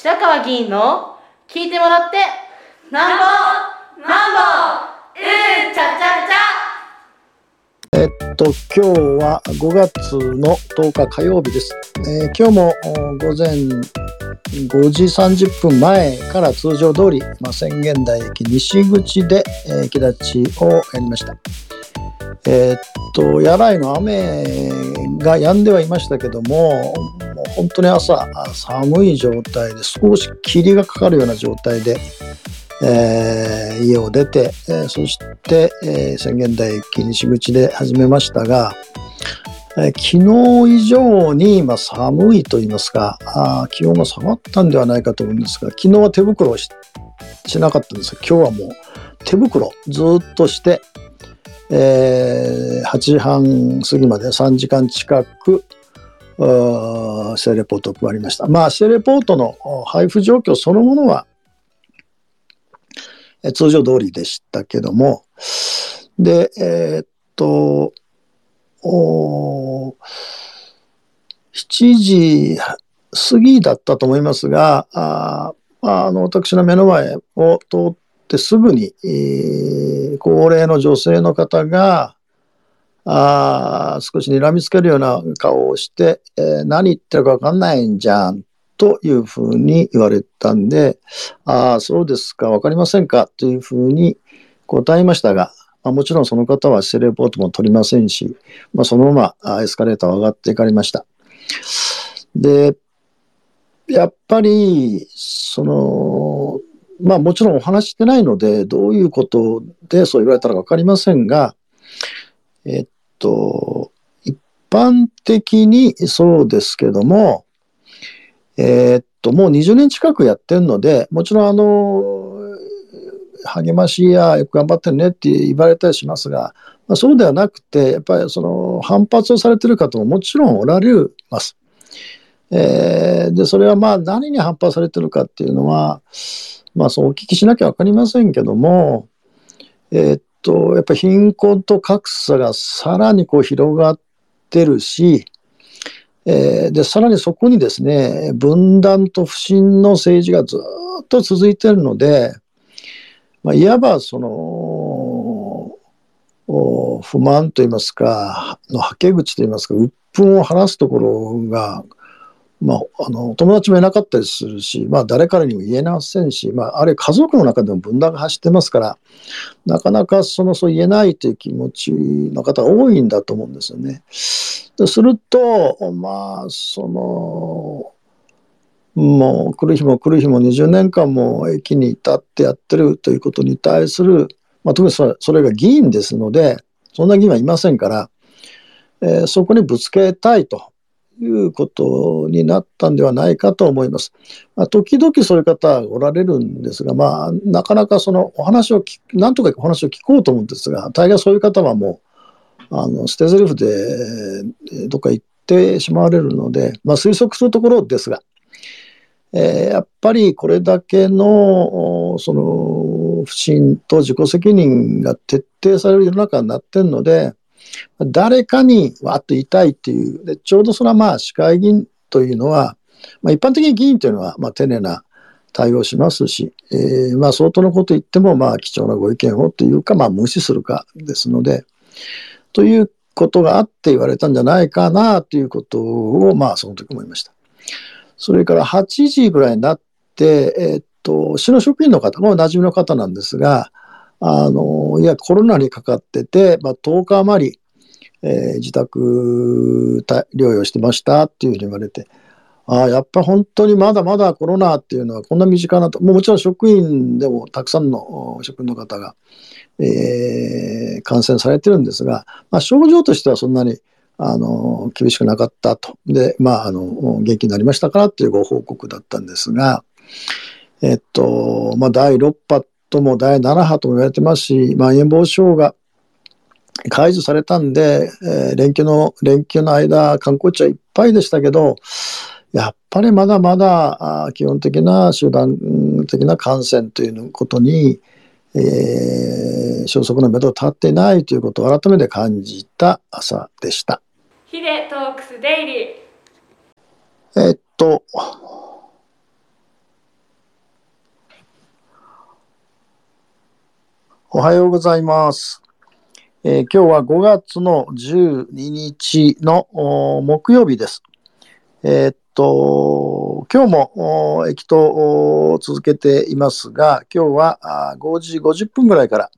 白川議員の聞いてもらってなんぼなんぼうんちゃちゃちゃえっと、今日は5月の10日火曜日です。えー今日も午前5時30分前から通常通り、まあ、宣言台駅西口で、えー駅立ちをやりました。えっと、やらいの雨が止んではいましたけども、もう本当に朝寒い状態で少し霧がかかるような状態で、えー家を出て、えーそして、えー宣言台駅西口で始めましたが、えー昨日以上に、まあ、寒いと言いますかあ気温が下がったんではないかと思うんですが昨日は手袋をししなかったんです。が今日はもう手袋ずっとして、えー8時半過ぎまで3時間近くあーシェレポートを配りました。まあ、シェレポートの配布状況そのものはえ通常通りでしたけども、で、えーっと、お7時過ぎだったと思いますが、あまあ、あの私の目の前を通ってすぐに、えー高齢の女性の方が、あ少し睨みつけるような顔をして、えー何言ってるか分かんないんじゃんというふうに言われたんで、ああ、そうですか、分かりませんかというふうに答えましたが、まあ、もちろんその方はセレポートも取りませんし、まあ、そのままエスカレーターを上がっていかれました。で、やっぱり、その、まあもちろんお話してないので、どういうことでそう言われたら分かりませんが、えっと、一般的にそうですけども、えーっと、もう20年近くやってるので、もちろんあの、励ましやよく頑張ってるねって言われたりしますが、まあ、そうではなくて、やっぱりその反発をされてる方ももちろんおられます。えーで、それはまあ何に反発されてるかっていうのは、まあそうお聞きしなきゃわかりませんけども、えーっと、やっぱ貧困と格差がさらにこう広がってるし、えーで、さらにそこにですね、分断と不信の政治がずっと続いてるので、まあ、いわばその、不満といいますか、のはけ口といいますか、鬱憤を晴らすところが、まあ、あの友達もいなかったりするし、まあ、誰からにも言えませんし、まあ、あれ家族の中でも分断が走ってますから、なかなかそのそう言えないという気持ちの方が多いんだと思うんですよね。ですると、まあ、その、もう来る日も来る日も20年間も駅に立ってやってるということに対する、まあ、特にそれそれが議員ですので、そんな議員はいませんから、えーそこにぶつけたいということになったんではないかと思います。まあ、時々そういう方おられるんですが、まあ、なかなかそのお話を聞、なんとかお話を聞こうと思うんですが、大概そういう方はもう、あの捨て台詞でどっか行ってしまわれるので、まあ、推測するところですが、えーやっぱりこれだけのその不信と自己責任が徹底される世の中になってるので、誰かにわっと言いたいっていう、でちょうどそれはまあ市会議員というのは、まあ、一般的に議員というのはまあ丁寧な対応しますし、えーまあ相当のこと言ってもまあ貴重なご意見をというか、まあ無視するかですので、ということがあって言われたんじゃないかなということを、まあその時思いました。それから8時ぐらいになって、えーっと、市の職員の方、もう馴染みの方なんですが、あの、いや、コロナにかかってて、まあ、10日余り、えー自宅療養してましたっていうふうに言われて、ああ、やっぱ本当にまだまだコロナっていうのはこんな身近なと、ももちろん職員でもたくさんの職員の方が、えー感染されてるんですが、まあ、症状としてはそんなにあの厳しくなかったと。で、まあ、あの元気になりましたからっていうご報告だったんですが、えっと、まあ、第6波とも第7波とも言われてますし、まん延防止法が解除されたんで、えー連休の、連休の間、観光地はいっぱいでしたけど、やっぱりまだまだ基本的な集団うん的な感染ということに、えー収束の目処立っていないということを改めて感じた朝でした。ヒデトークスデイリーえっと、おはようございます。えー今日は5月の12日の木曜日です。えーっと、今日も駅と続けていますが、今日は5時50分ぐらいから、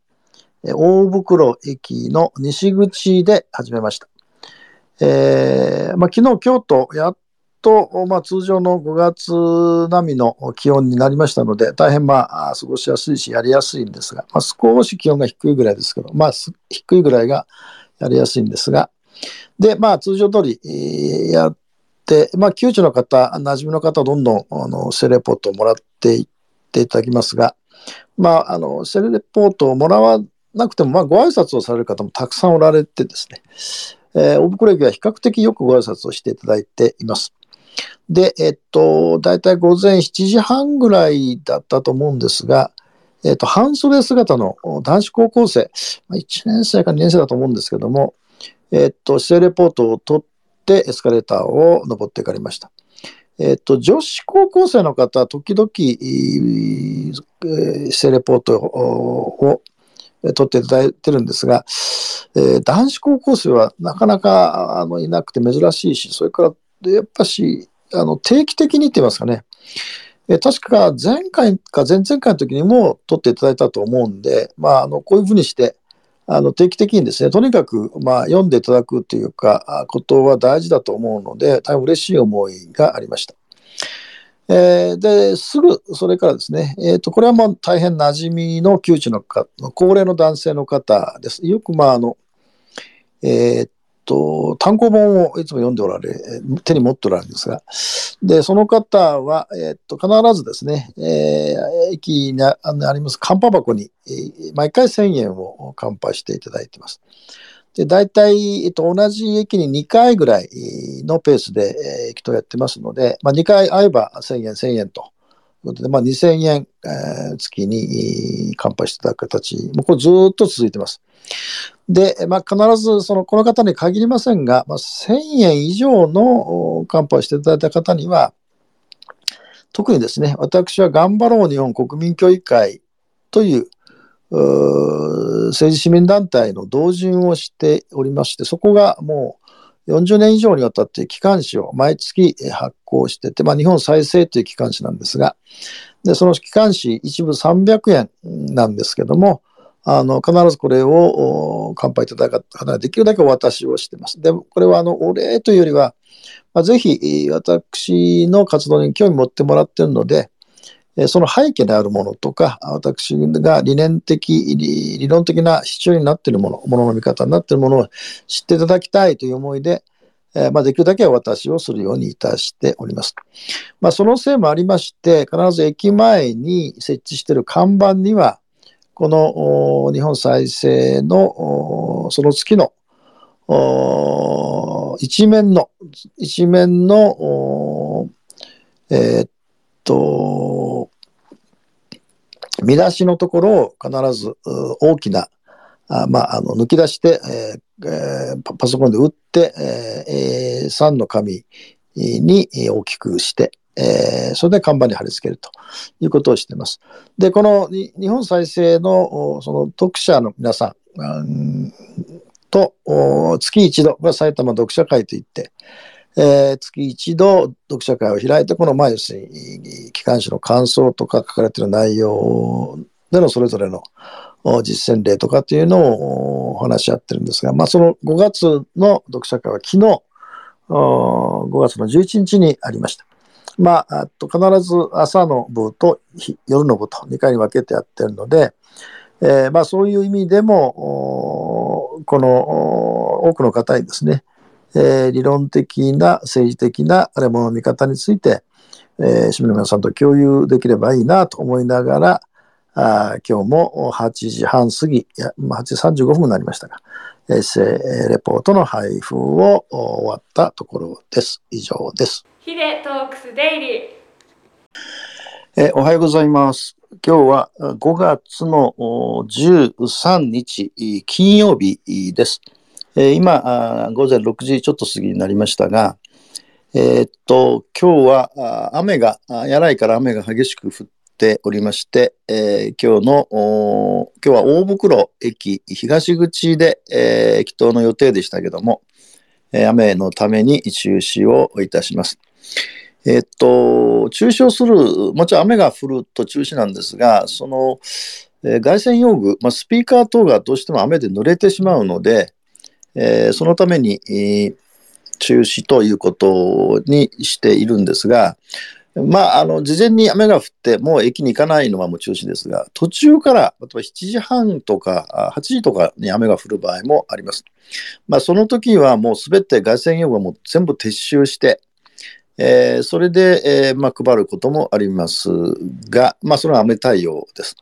えー大袋駅の西口で始めました。えーまあ、昨日、今日とやっと、まあ、通常の5月並みの気温になりましたので、大変まあ、過ごしやすいし、やりやすいんですが、まあ、少し気温が低いぐらいですけど、まあ、低いぐらいがやりやすいんですが、で、まあ、通常通り、やって、まあ、窮地の方、馴染みの方、どんどん、あの、セレポートをもらっていっていただきますが、まあ、あの、セレポートをもらわなくても、まあ、ご挨拶をされる方もたくさんおられてですね、えー、大袋駅は比較的よくご挨拶をしていただいています。で、えっと、だいたい午前7時半ぐらいだったと思うんですが、えっと、半袖姿の男子高校生、1年生か2年生だと思うんですけども、えっと、姿勢レポートを取ってエスカレーターを登っていかれました。えっと、女子高校生の方は時々、姿勢レポートを取っていただいてるんですが、えー男子高校生はなかなかあのいなくて珍しいし、それからやっぱしあの定期的にって言いますかね、え確か前回か前々回の時にも取っていただいたと思うんで、まあ、あのこういうふうにしてあの定期的にですね、とにかく、まあ、読んでいただくというか、ことは大事だと思うので、大変嬉しい思いがありました。えーで、すぐそれからですね、えーと、これはもう大変馴染みの窮地のか高齢の男性の方です。よく、まあ、あの、えーと、単行本をいつも読んでおられ、手に持っておられるんですが、で、その方は、えっと、必ずですね、えー駅にあります、カンパ箱に、毎回1000円をカンパしていただいてます。で、大体、えっと、同じ駅に2回ぐらいのペースで、えー駅とやってますので、まあ、2回会えば1000円、1000円と。いうことで、まあ、2000円、えー月に乾杯していただく形、もうこれずっと続いてます。で、まあ、必ずそのこの方に限りませんが、まあ、1000円以上のお乾杯していただいた方には、特にですね、私は頑張ろう日本国民協議会という政治市民団体の同人をしておりまして、そこがもう40年以上にわたって機関誌を毎月発行してて、まあ、日本再生という機関誌なんですが、でその機関誌一部300円なんですけども、あの必ずこれを乾杯いただく方ができるだけお渡しをしてます。でこれはあのお礼というよりは、まあ、ぜひ私の活動に興味持ってもらっているので、その背景にあるものとか、私が理念的、理論的な主張になっているもの、ものの見方になっているものを知っていただきたいという思いで、えーまあ、できるだけお渡しをするようにいたしております。まあ、そのせいもありまして、必ず駅前に設置している看板には、この日本再生のその月の一面の、一面の、えーっと、見出しのところを必ず大きな、あまあ、あの抜き出して、えーえーパソコンで打って、えー、3の紙に大きくして、えーそれで看板に貼り付けるということをしています。で、この日本再生のその読者の皆さんと月一度、これは埼玉読者会といって、えー月一度読者会を開いて、この、まあ、要するに、機関誌の感想とか書かれている内容でのそれぞれの実践例とかっていうのを話し合ってるんですが、まあ、その5月の読者会は昨日、5月の11日にありました。まあ、あと必ず朝の部と夜の部と2回に分けてやってるので、えーまあ、そういう意味でも、この多くの方にですね、えー理論的な政治的なあれもの見方について、えー市民の皆さんと共有できればいいなと思いながら、あ今日も8時半過ぎ、いやまあ8時35分になりましたが、エッセレポートの配布を終わったところです。以上です。ヒデトークスデイリーえおはようございます。今日は5月の13日金曜日です。えー今あ午前6時ちょっと過ぎになりましたが、えーっと今日はあ雨があやらいから雨が激しく降っておりまして、えー今日の、お今日は大袋駅東口で、えー、駅頭の予定でしたけども、えー雨のために中止をいたします。えっと、中止をする、もちろん雨が降ると中止なんですが、その、えー外線用具、まあ、スピーカー等がどうしても雨で濡れてしまうので、えーそのために、えー中止ということにしているんですが、まあ、あの、事前に雨が降って、もう駅に行かないのはもう中止ですが、途中から、例えば7時半とか8時とかに雨が降る場合もあります。まあ、その時はもうすべて外線用具はもう全部撤収して、えーそれで、えーまあ、配ることもありますが、まあ、それは雨対応です。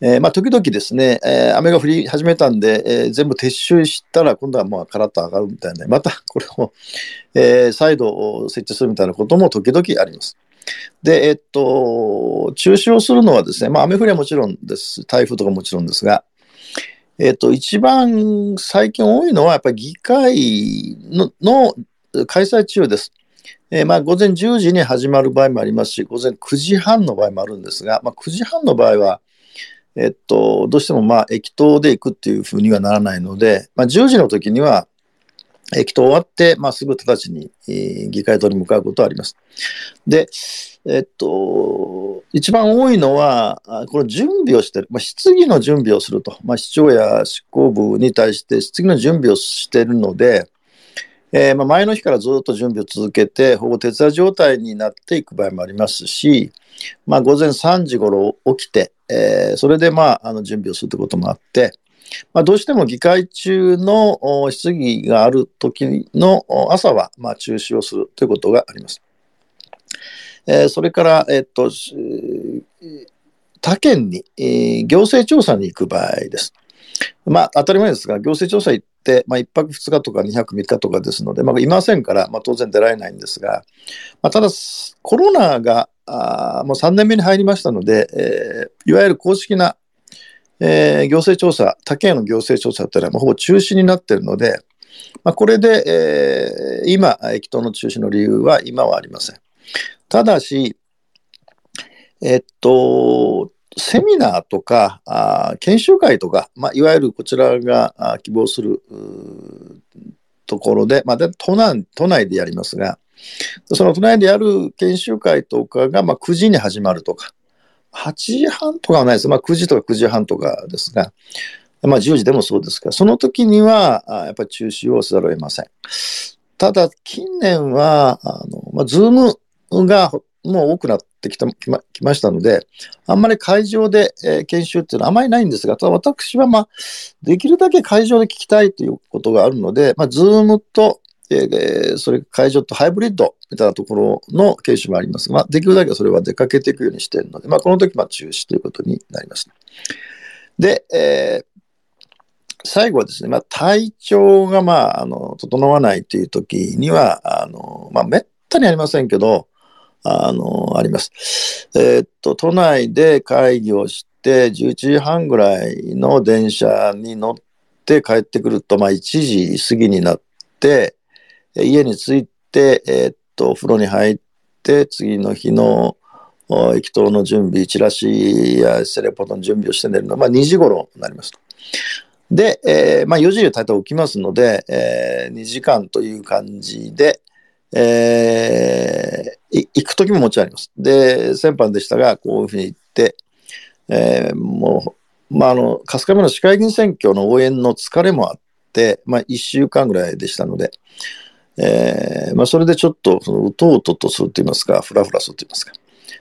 えーまあ、時々ですね、えー雨が降り始めたんで、えー全部撤収したら、今度はまあカラッと上がるみたいな、またこれを、えー再度設置するみたいなことも時々あります。で、えっと、中止をするのはですね、まあ、雨降りはもちろんです。台風とかもちろんですが、えっと、一番最近多いのは、やっぱり議会のの開催中です。えーまあ、午前10時に始まる場合もありますし、午前9時半の場合もあるんですが、まあ、9時半の場合は、えっと、どうしてもまあ駅頭で行くっていうふうにはならないので、まあ、10時の時には駅頭終わって、まあ、すぐ直ちに、えー議会堂に向かうことはあります。で、えっと、一番多いのは、この準備をしてる、まあ、質疑の準備をすると、まあ、市長や執行部に対して質疑の準備をしているので、えーまあ、前の日からずっと準備を続けて、ほぼ徹夜状態になっていく場合もありますし、まあ、午前3時頃起きて、えーそれで、まあ、あの準備をするということもあって、まあ、どうしても議会中の質疑がある時の朝は、まあ、中止をするということがあります。えーそれから、えっと、他県に、えー行政調査に行く場合です。まあ、当たり前ですが、行政調査行って、まあ、1泊2日とか2泊3日とかですので、まあ、いませんから、まあ、当然出られないんですが、まあ、ただ、コロナがあもう3年目に入りましたので、えーいわゆる公式な、えー行政調査、他県の行政調査というのはもうほぼ中止になっているので、まあ、これで、えー今、駅頭の中止の理由は今はありません。ただし、えっと、セミナーとか、あ研修会とか、まあ、いわゆるこちらが希望するところで、まあ、都内都内でやりますが、その都内でやる研修会とかが、まあ、9時に始まるとか、8時半とかはないです。まあ、9時とか9時半とかですが、まあ、10時でもそうですが、その時には、やっぱり中止をせざるを得ません。ただ、近年は、あの、まあ、ズームがもう多くなってきたきましたので、あんまり会場で、えー研修っていうのはあまりないんですが、ただ私は、まあ、できるだけ会場で聞きたいということがあるので、まあ、ズームと、えーそれ会場とハイブリッドみたいなところの研修もありますが、まあ、できるだけそれは出かけていくようにしているので、まあ、この時、ま、中止ということになります。で、えー最後はですね、まあ、体調が、まあ、あの整わないという時には、あのまあ、めったにありませんけど、あのあります。えーっと、都内で会議をして、11時半ぐらいの電車に乗って帰ってくると、まあ、1時過ぎになって、家に着いて、えーっと、お風呂に入って、次の日のお駅頭の準備、チラシやセレポートの準備をして寝るのは、まあ、2時頃になりますと。で、えーまあ、4時に大体起きますので、えー2時間という感じで、えー行く時ももちろんあります。で、先般でしたが、こういうふうに行って、えーもう、まあ、あの、春日部の市会議員選挙の応援の疲れもあって、まあ、1週間ぐらいでしたので、えーまあ、それでちょっと、その、うとうととすると言いますか、ふらふらすると言いますか、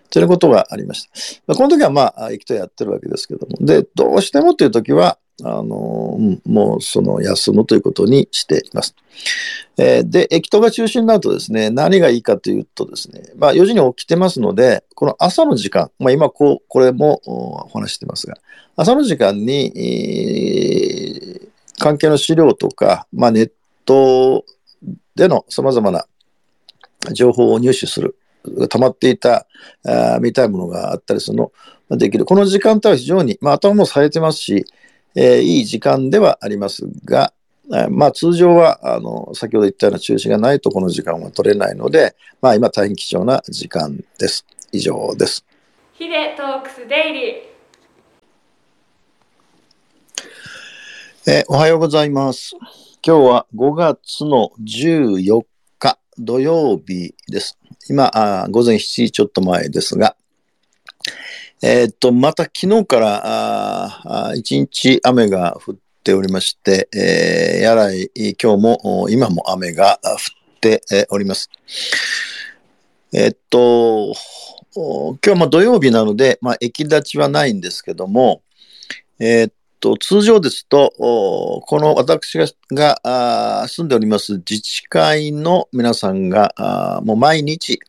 ということがありました。まあこの時はまあ、行くとやってるわけですけども、で、どうしてもという時は、あのうんもうその休むということにしています。えーで、駅頭が中止になるとですね、何がいいかというとですね、まあ4時に起きてますので、この朝の時間、まあ今こう、これもおお話してますが、朝の時間に、えー関係の資料とか、まあネットでの様々な情報を入手する、溜まっていた、あー見たいものがあったりするのができる。この時間帯は非常に、まあ頭も冴えてますし、えーいい時間ではありますが、えーまあ通常は、あの、先ほど言ったような中止がないとこの時間は取れないので、まあ今大変貴重な時間です。以上です。ヒデトークスデイリー。えーおはようございます。今日は5月の14日土曜日です。今、あ午前7時ちょっと前ですが、えーっと、また昨日から一日雨が降っておりまして、えーやらい今日も今も雨が降っております。えーっと、今日はまあ土曜日なので、まあ、駅立ちはないんですけども、えーっと、通常ですと、この私ががあ住んでおります自治会の皆さんが、あもう毎日、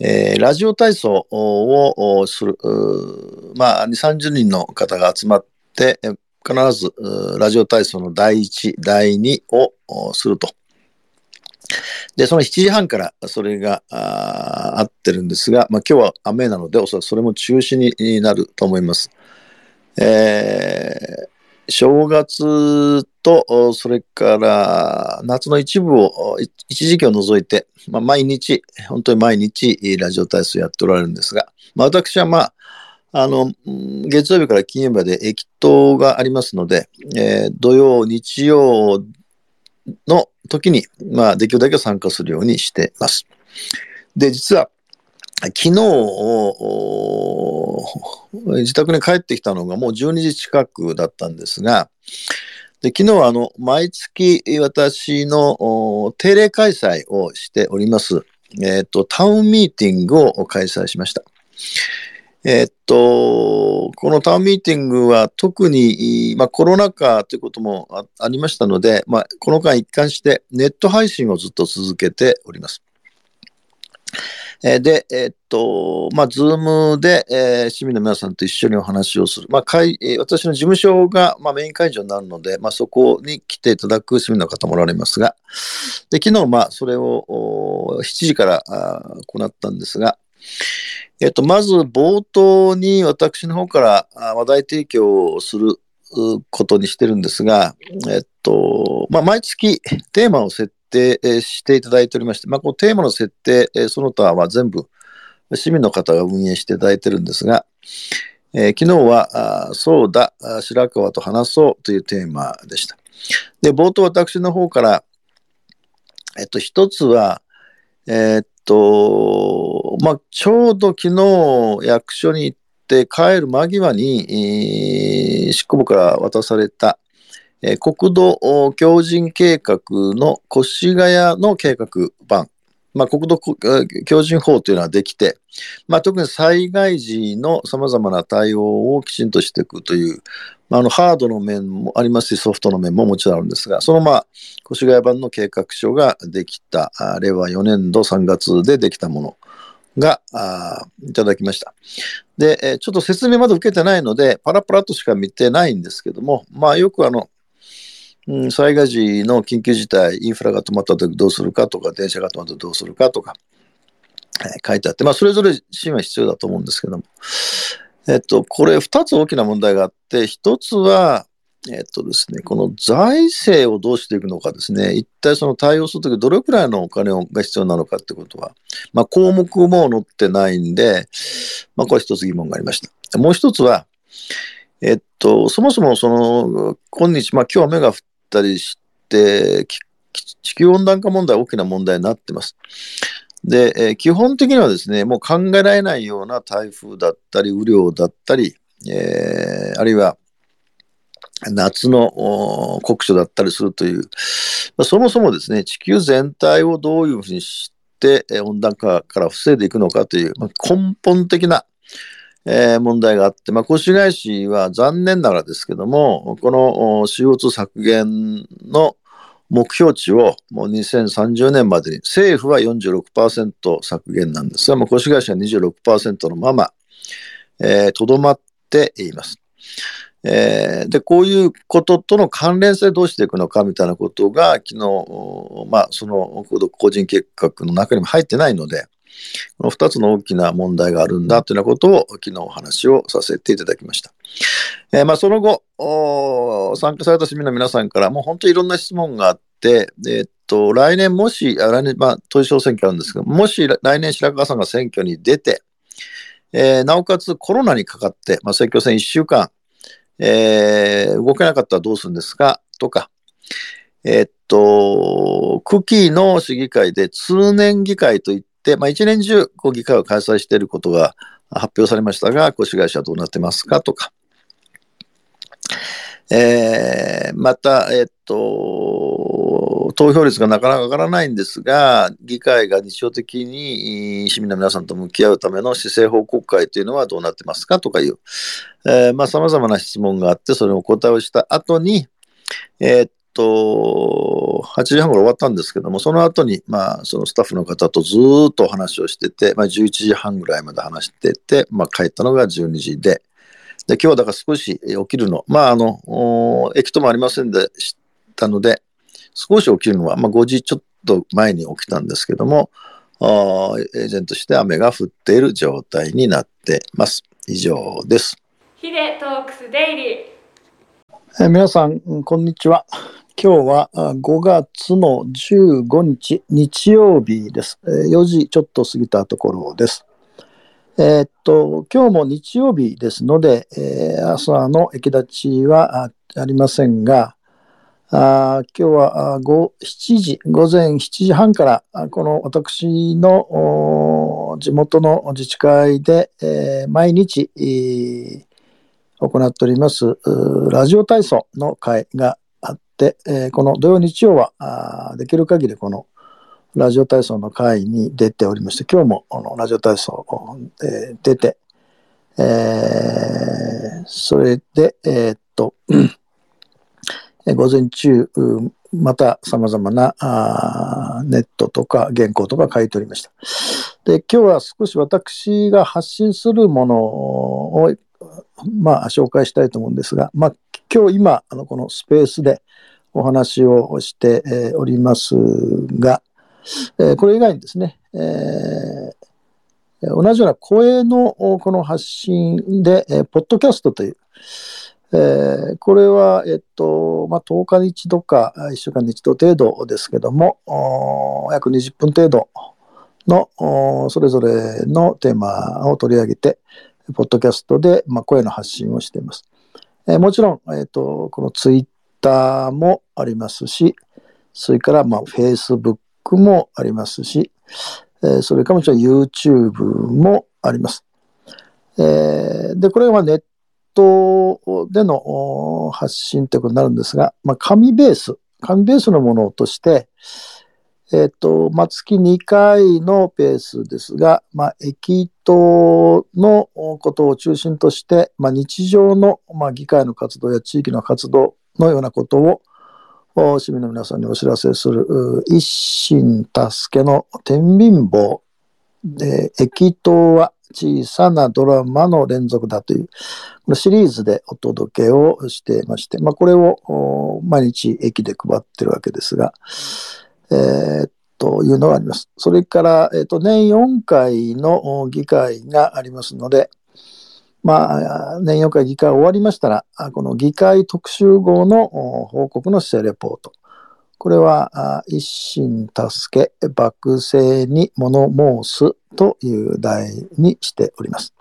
えーラジオ体操をする、まあ、2、30人の方が集まって、必ずラジオ体操の第1、第2をすると。で、その7時半からそれがあーあってるんですが、まあ、今日は雨なので、おそらくそれも中止になると思います。えー正月と、それから夏の一部を、一時期を除いて、まあ、毎日、本当に毎日、ラジオ体操やっておられるんですが、まあ、私はまあ、あの、月曜日から金曜日まで駅頭がありますので、えー土曜、日曜の時に、まあ、できるだけ参加するようにしてます。で、実は、昨日おお自宅に帰ってきたのがもう12時近くだったんですが、で昨日はあの毎月私の定例開催をしております、えっとタウンミーティングを開催しました。えっと、このタウンミーティングは特に、まあ、コロナ禍ということもあありましたので、まあ、この間一貫してネット配信をずっと続けております。えーで、えーっと、まあ、ズームで、えー市民の皆さんと一緒にお話をする。まあ、会私の事務所が、まあ、メイン会場になるので、まあ、そこに来ていただく市民の方もおられますが、で、昨日、まあ、それをお7時からあ行ったんですが、えっと、まず冒頭に私の方から話題提供をすることにしてるんですが、えっと、まあ、毎月テーマを設定えしていただいておりまして、まあ、このテーマの設定、えその他は全部市民の方が運営していただいてるんですが、えー昨日は、そうだ、白川と話そうというテーマでした。で、冒頭私の方から、えっと、一つは、えっと、まあ、ちょうど昨日役所に行って帰る間際に、執行部から渡された、え国土強靭計画の越谷の計画版、まあ、国土強靭法というのはできて、まあ、特に災害時のさまざまな対応をきちんとしていくという、まあ、あのハードの面もありますし、ソフトの面ももちろんあるんですが、そのまあ越谷版の計画書ができた、令和4年度3月でできたものがあいただきました。で、ちょっと説明まだ受けてないので、パラパラとしか見てないんですけども、まあよくあの、うん、災害時の緊急事態、インフラが止まった時どうするかとか、電車が止まった時どうするかとか、えー書いてあって、まあそれぞれ支援は必要だと思うんですけども、えっと、これ2つ大きな問題があって、1つは、えっとですね、この財政をどうしていくのかですね、一体その対応するときどれくらいのお金が必要なのかってことは、まあ項目も載ってないんで、まあこれ一つ疑問がありました。もう一つは、えっと、そもそもその、今日、まあ今日雨が降ったりして、地球温暖化問題は大きな問題になってます。で、えー基本的にはですね、もう考えられないような台風だったり、雨量だったり、えーあるいは夏の酷暑だったりするという、まあそもそもですね、地球全体をどういうふうにして、え温暖化から防いでいくのかという、まあ根本的な、えー問題があって、まあ、越谷市は残念ながらですけども、この CO2 削減の目標値をもう2030年までに、政府は46%削減なんですが、もう越谷市は26%のまま、えーとどまっています。えーで、こういうこととの関連性どうしていくのかみたいなことが、昨日、まあ、その個人計画の中にも入ってないので、この2つの大きな問題があるんだというようなことを昨日お話をさせていただきました。えーまあ、その後、参加された市民の皆さんからもう本当にいろんな質問があって、えーっと、来年もし、あ来年、まあ、統一地方選挙あるんですけど、もし来年白川さんが選挙に出て、えーなおかつコロナにかかって、まあ、選挙戦1週間、えー動けなかったらどうするんですか？とか、えーっと、クキーの市議会で通年議会といって、まあ、一年中こう議会を開催していることが発表されましたが、越谷市はどうなってますか？とか、えーまた、えっと、投票率がなかなか上がらないんですが、議会が日常的に市民の皆さんと向き合うための施政報告会というのはどうなってますか？とかいう、えーまあ、様々な質問があって、それをお答えをした後に、えーっと、8時半頃終わったんですけども、その後に、まあ、そのスタッフの方とずーっとお話をしてて、まあ、11時半ぐらいまで話してて、まあ、帰ったのが12時で、で、今日はだから少しえー起きるの、まあ、あの、駅ともありませんでしたので、少し起きるのは、まあ、5時ちょっと前に起きたんですけども、エージェントして雨が降っている状態になってます。以上です。ヒデトークスデイリー。えー皆さんこんにちは。今日は5月の15日、日曜日です。4時ちょっと過ぎたところです。えーっと、今日も日曜日ですので、えー朝の駅立ちはあありませんが、あ今日は午7時、午前7時半から、この私の地元の自治会で、えー毎日、えー行っておりますラジオ体操の会が、えーこの土曜日曜はあできる限りこのラジオ体操の会に出ておりまして今日もこのラジオ体操を、えー出て、えーそれでえーっと午前中また様々なあネットとか原稿とか書いておりました。で今日は少し私が発信するものをまあ、紹介したいと思うんですが、まあ、今日今、あの、このスペースでお話をして、おりますが、えこれ以外にですね、えー同じような声のこの発信で、えポッドキャストという、えーこれは、えっと、まあ、10日に一度か、1週間に一度程度ですけども、約20分程度の、それぞれのテーマを取り上げて、ポッドキャストで、まあ、声の発信をしています。えもちろん、えっ、と、このツイッターもありますし、それから、まあ、フェイスブックもありますし、えそれからもちろん YouTube もあります。えで、これはネットでの発信ということになるんですが、まあ、紙ベース、紙ベースのものとして、えっ、と、まあ、月2回のペースですが、まあ、駅頭のことを中心として、まあ、日常の、まあ、議会の活動や地域の活動のようなことを、市民の皆さんにお知らせする、一心助けの天秤棒。で、駅頭は小さなドラマの連続だという、このシリーズでお届けをしていまして、まあ、これを毎日駅で配ってるわけですが、えーというのがあります。それから、えー、と年4回の議会がありますので、まあ、年4回議会終わりましたら、この議会特集号の報告の姿勢レポート。これは、一心助け、幕政に物申すという題にしております。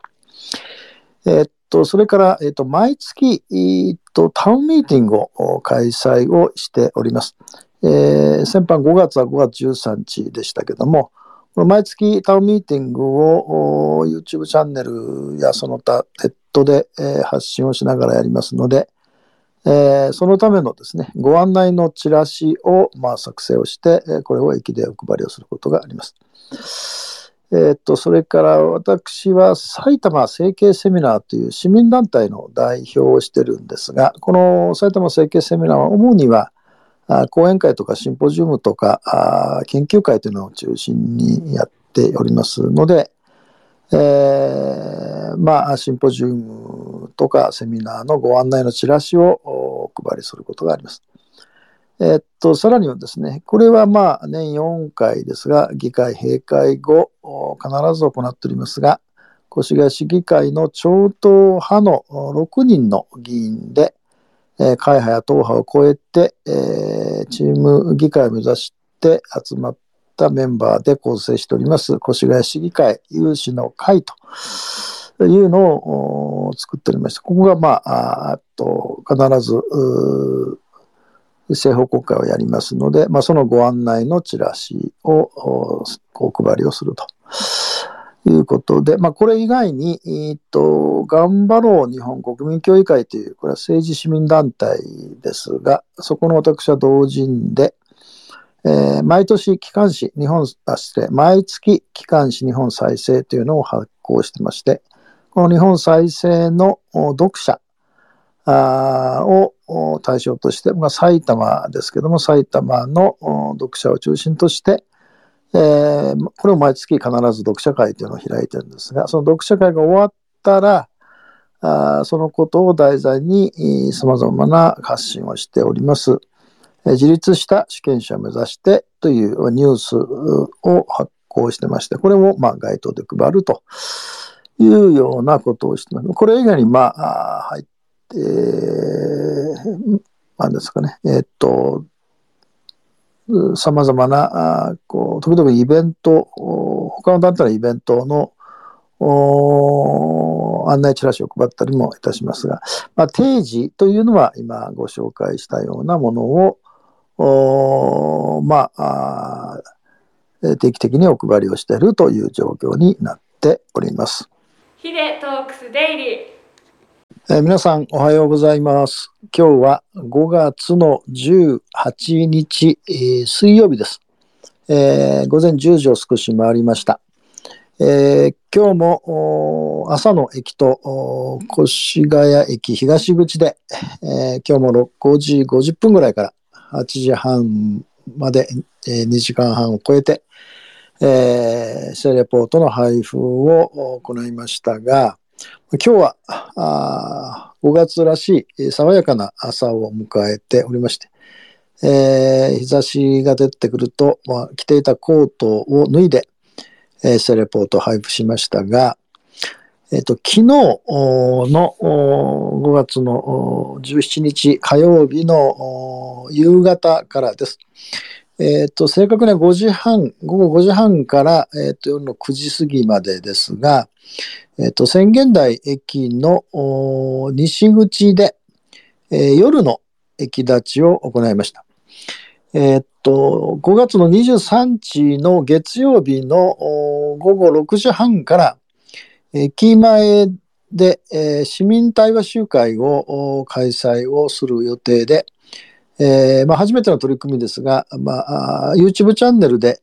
えっと、それから、えっと、毎月、えっと、タウンミーティングを開催をしております。えー先般5月は5月13日でしたけども、毎月タウンミーティングをお YouTube チャンネルやその他ネットで、えー発信をしながらやりますので、えーそのためのですね、ご案内のチラシを、まあ、作成をして、えーこれを駅でお配りをすることがあります。えーっと、それから私は埼玉整形セミナーという市民団体の代表をしてるんですが、この埼玉整形セミナーは主には、あ講演会とかシンポジウムとかあ研究会というのを中心にやっておりますので、えーまあ、シンポジウムとかセミナーのご案内のチラシをお配りすることがあります。えっと、さらにはですね、これはまあ年4回ですが、議会閉会後、必ず行っておりますが、越谷市議会の超党派の6人の議員で、え会派や党派を超えて、えチーム議会を目指して集まったメンバーで構成しております、越谷市議会有志の会というのを作っておりまして、ここが、まあ、あと必ず、政報国会をやりますので、まあ、そのご案内のチラシをお配りをすると。いうことで、まあ、これ以外に、えっと、頑張ろう日本国民協議会という、これは政治市民団体ですが、そこの私は同人で、えー、毎年機関誌、日本、あ、失礼、毎月機関誌日本再生というのを発行してまして、この日本再生の読者を対象として、まあ、埼玉ですけども、埼玉の読者を中心として、えー、これを毎月必ず読者会というのを開いてるんですが、その読者会が終わったら、あそのことを題材に様々な発信をしております。自立した主権者を目指してというニュースを発行してまして、これもまあ該当で配るというようなことをしてます。これ以外にまあ入って、なんですかね、えっと、様々な、こう、時々イベント、他の団体のイベントの案内チラシを配ったりもいたしますが、まあ、定時というのは今ご紹介したようなものを、まあ定期的にお配りをしているという状況になっております。ヒデトークスデイリー。えー、皆さんおはようございます。今日は5月の18日、えー、水曜日です、えー、午前10時を少し回りました。え今日も朝の駅と越谷駅東口で、え今日も5時50分ぐらいから8時半まで、えー、2時間半を超えて、えー、セレポートの配布を行いましたが、今日はあ5月らしい爽やかな朝を迎えておりまして、えー、日差しが出てくると、まあ、着ていたコートを脱いで、えー、セレポートを配布しましたが、えっ、と、昨日の5月の17日火曜日の夕方からです。えっ、と、正確には5時半、午後5時半から、えっ、と、夜の9時過ぎまでですが、えっ、と、宣言台駅の西口で、え夜の駅立ちを行いました。えっと、5月の23日の月曜日の午後6時半から、駅前で、えー、市民対話集会を開催をする予定で、えーまあ、初めての取り組みですが、まあ、YouTube チャンネルで、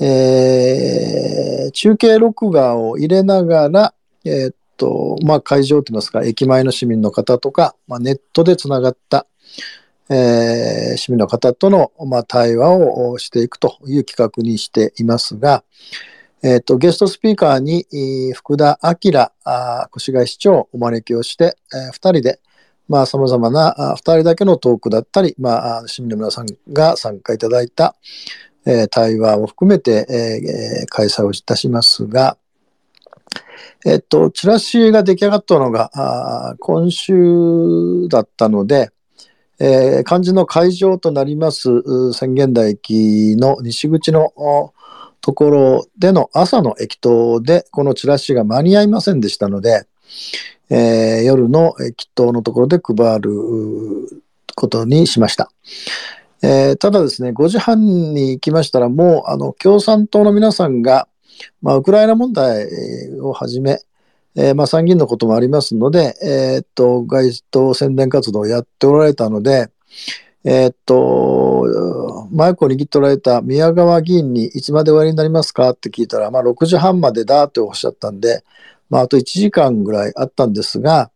えー、中継録画を入れながら、えー、っとまあ、会場といいますか駅前の市民の方とか、まあ、ネットでつながった、えー、市民の方との、まあ、対話をしていくという企画にしていますが、えっ、と、ゲストスピーカーに、福田明越谷市長をお招きをして、えー、二人で、まあ、様々な、二人だけのトークだったり、まあ、市民の皆さんが参加いただいた、えー、対話を含めて、えー、開催をいたしますが、えっと、チラシが出来上がったのが、今週だったので、えー、漢字の会場となります宣言台駅の西口のところでの朝の駅頭でこのチラシが間に合いませんでしたので、えー、夜の駅頭のところで配ることにしました。えー、ただですね、5時半に行きましたら、もうあの共産党の皆さんが、まあ、ウクライナ問題をはじめ、えー、まあ、参議院のこともありますので、えー、っと、街頭宣伝活動をやっておられたので、えー、っと、マイクを握っておられた宮川議員にいつまで終わりになりますかって聞いたら、まあ、6時半までだっておっしゃったんで、まあ、あと1時間ぐらいあったんですが、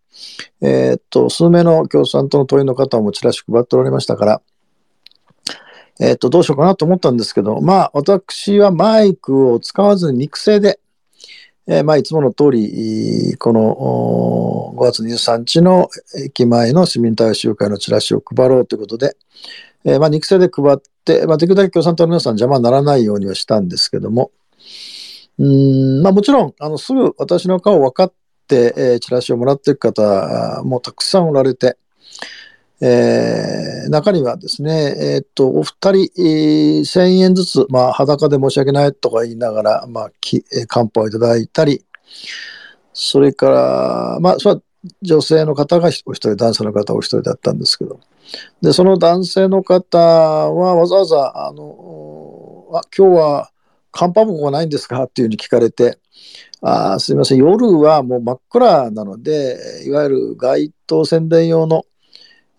えー、っと、数名の共産党の党員の方もチラシ配っておられましたから、えー、っと、どうしようかなと思ったんですけど、まあ、私はマイクを使わずに肉声で、えー、まあ、いつもの通り、この5月23日の駅前の市民対話集会のチラシを配ろうということで、えー、まあ、肉声で配って、まあ、できるだけ共産党の皆さん邪魔にならないようにはしたんですけども、うんまあ、もちろん、あのすぐ私の顔分かって、えー、チラシをもらっていく方もたくさんおられて、えー、中にはですね、えー、っと、お二人、えー、1000円ずつ、まあ、裸で申し訳ないとか言いながら、まあ、き、えー、漢方をいただいたり、それから、まあ、それは女性の方がお一人、男性の方お一人だったんですけど、で、その男性の方はわざわざ、あの、あ今日は寒波箱がないんですか？っていうふうに聞かれて、あすみません、夜はもう真っ暗なので、いわゆる街頭宣伝用の、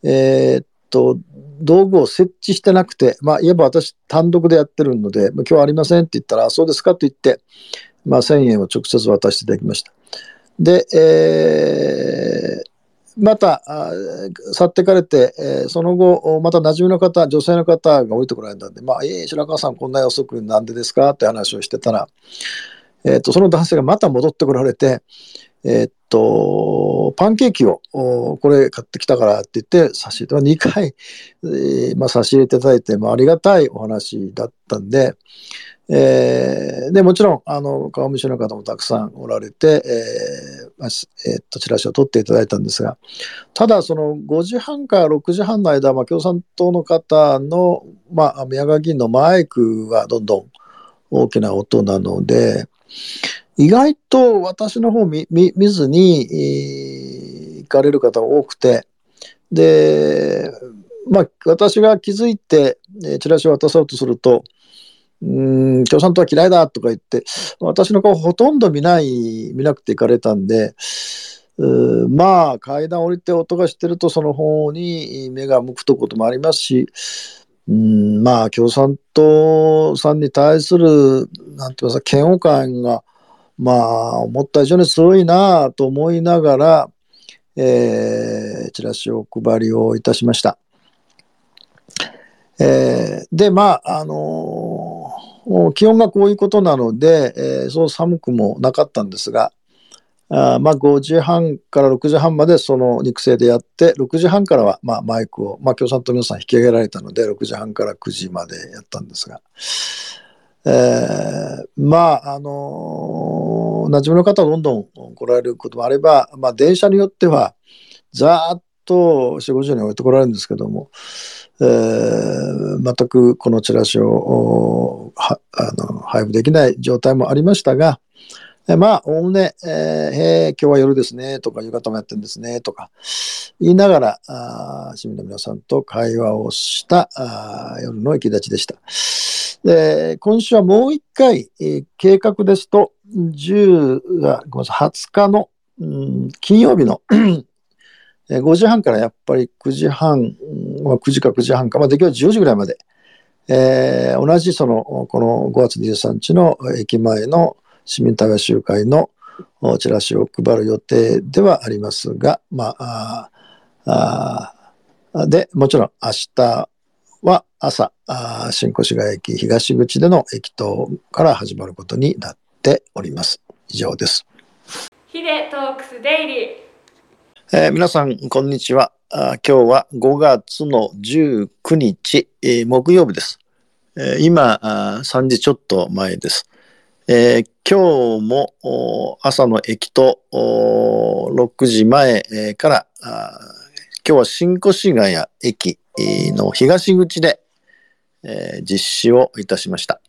えーっと、道具を設置してなくて、まあ、言えば私単独でやってるので、ま今日はありませんって言ったら、あそうですかと言って、まあ、1000円を直接渡していただきました。で、えーまた、去ってかれて、えーその後、また馴染みの方、女性の方が降りてこられたんで、まあ、えー白川さん、こんな遅くなんでですか？って話をしてたら、えー、とその男性がまた戻ってこられて、えっと、パンケーキを、おこれ買ってきたからって言って差し入れて、2回、えーまあ、差し入れていただいて、まあ、ありがたいお話だったんで、えーで、もちろん、あの、顔見知りの方もたくさんおられて、えーまあえーっと、チラシを取っていただいたんですが、ただ、その5時半から6時半の間、まあ、共産党の方の、まあ、宮川議員のマイクがどんどん大きな音なので、意外と私の方見見見ずに、えー行かれる方が多くて、で、まあ、私が気づいて、えーチラシを渡そうとすると、うん、共産党は嫌いだとか言って、私の顔ほとんど見ない、見なくて行かれたんで、うまあ、階段降りて音がしてると、その方に目が向くとこともありますし、うん、まあ、共産党さんに対する、なんていうか、嫌悪感が、まあ、思った以上に強いなと思いながら、えーチラシを配りをいたしました。えーで、まあ、あのー気温がこういうことなので、えーそう寒くもなかったんですが、あまあ、5時半から6時半までその肉声でやって、6時半からはまあマイクを、まあ、共産党の皆さん引き上げられたので、6時半から9時までやったんですが、えーまあ、あのー馴染みの方はどんどん来られることもあれば、まあ、電車によっては、ざーっと4、50人置いてこられるんですけども、えー全くこのチラシをはあの配布できない状態もありましたが、まあ、おおむね、えーへ今日は夜ですね、とか、夕方もやってるんですね、とか、言いながら、あ市民の皆さんと会話をしたあ夜の行き立ちでした。で、今週はもう一回、えー計画ですと、10あごめんなさい、20日の、うん金曜日の えー5時半からやっぱり9時半、まあ、9時か9時半か、まあ、できれば10時ぐらいまで、えー同じその、この5月23日の駅前の市民対話集会のおチラシを配る予定ではありますが、まあ、あで、もちろん明日は朝、新越谷駅東口での駅頭から始まることになっております。以上です。ヒデトークスデイリー。えー皆さん、こんにちは。あー今日は5月の19日、えー木曜日です。えー今あー、3時ちょっと前です。えー今日も朝の駅と6時前から今日は新越谷駅の東口で、えー実施をいたしました。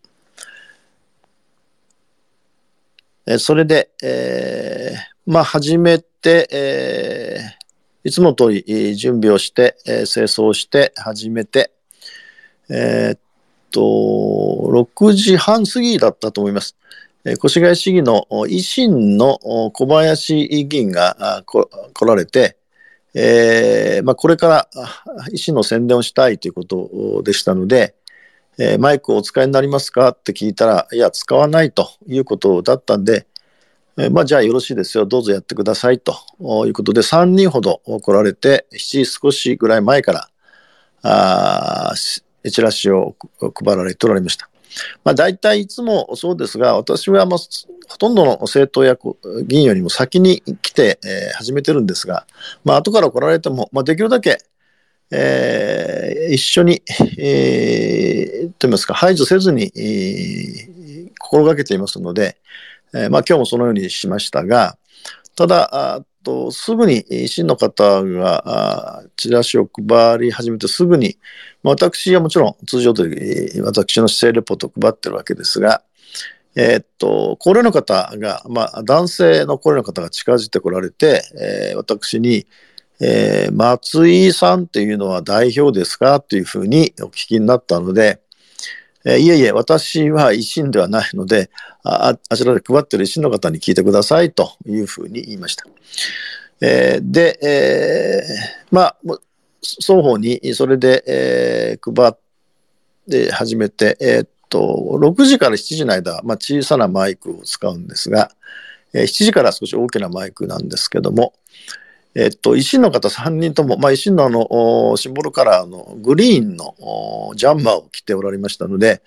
えそれで、えーまあ、初めて、えーいつも通り準備をして、えー清掃して、始めて、えーと、6時半過ぎだったと思います。え越谷市議の維新の小林議員が来られて、えーまあ、これから維新の宣伝をしたいということでしたので、えーマイクをお使いになりますかって聞いたら、いや、使わないということだったんで、えーまあ、じゃあよろしいですよ、どうぞやってくださいということで、3人ほど来られて、7時少しぐらい前から、あチラシを配られておられました。まあ、大体いつもそうですが、私はまあほとんどの政党や議員よりも先に来て、えー始めてるんですが、まあ後から来られても、まあ、できるだけ、えー一緒に、えーと言いますか、排除せずに、えー心がけていますので、えーまあ今日もそのようにしましたが、ただ、とすぐに維新の方がチラシを配り始めてすぐに、まあ私はもちろん通常通り私の姿勢レポートを配ってるわけですが、えーっと、高齢の方が、まあ、男性の高齢の方が近づいてこられて、えー私に、えー松井さんっていうのは代表ですか？っていうふうにお聞きになったので、えいえいえ、私は維新ではないので、ああちらで配ってる維新の方に聞いてくださいというふうに言いました。えーで、えーまあ、双方にそれで、えー配って始めて、えーっと、6時から7時の間、まあ、小さなマイクを使うんですが、え7時から少し大きなマイクなんですけども、えっと、維新の方3人とも、まあ、維新のあの、シンボルカラーのグリーンのジャンバーを着ておられましたので、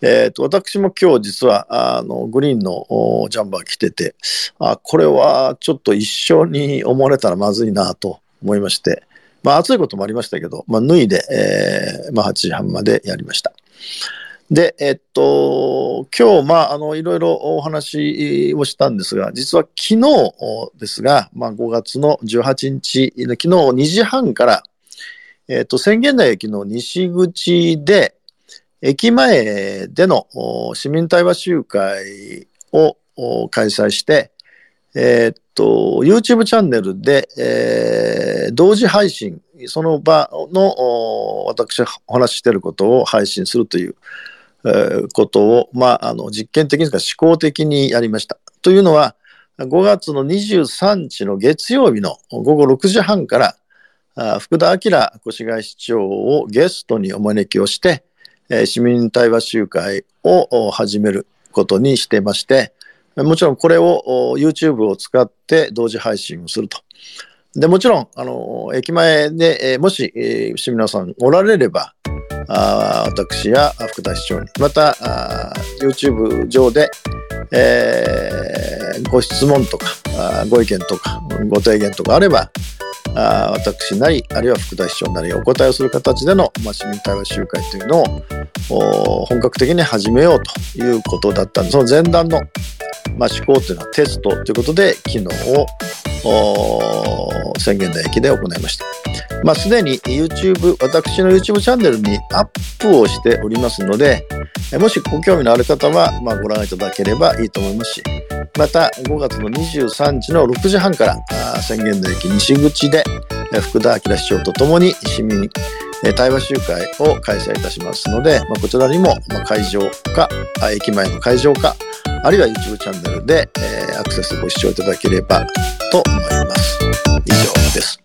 えっと、私も今日実は、あの、グリーンのジャンバー着てて、あ、これはちょっと一緒に思われたらまずいなと思いまして、まあ、暑いこともありましたけど、まあ、脱いで、えーまあ、8時半までやりました。で、えっと、今日、まあ、あの、いろいろお話をしたんですが、実は昨日ですが、まあ、5月の18日、昨日2時半から、えっと、宣言台駅の西口で、駅前での市民対話集会を開催して、えっと、YouTube チャンネルで、えー同時配信、その場の私がお話ししていることを配信するという、ことを、まあ、あの実験的にというか思考的にやりました。というのは、5月の23日の月曜日の午後6時半から、福田明越谷市長をゲストにお招きをして、市民対話集会を始めることにしてまして、もちろんこれを YouTube を使って同時配信をすると。でもちろん、あの駅前で、もし、市民皆さんおられれば、あ私や福田市長に、またあ YouTube 上で、えーご質問とかあご意見とかご提言とかあれば、あ私なり、あるいは福田市長なりお答えをする形での、まあ、市民対話集会というのを本格的に始めようということだったんで、その前段の、まあ、思考というのはテストということで、機能を宣言台駅で行いました。まあ、すでに YouTube、私の YouTube チャンネルにアップをしておりますので、もしご興味のある方は、まあ、ご覧いただければいいと思いますし、また5月の23日の6時半から宣言の駅西口で福田明市長とともに市民対話集会を開催いたしますので、こちらにも、会場か、駅前の会場か、あるいは YouTube チャンネルで、アクセスご視聴いただければと思います。以上です。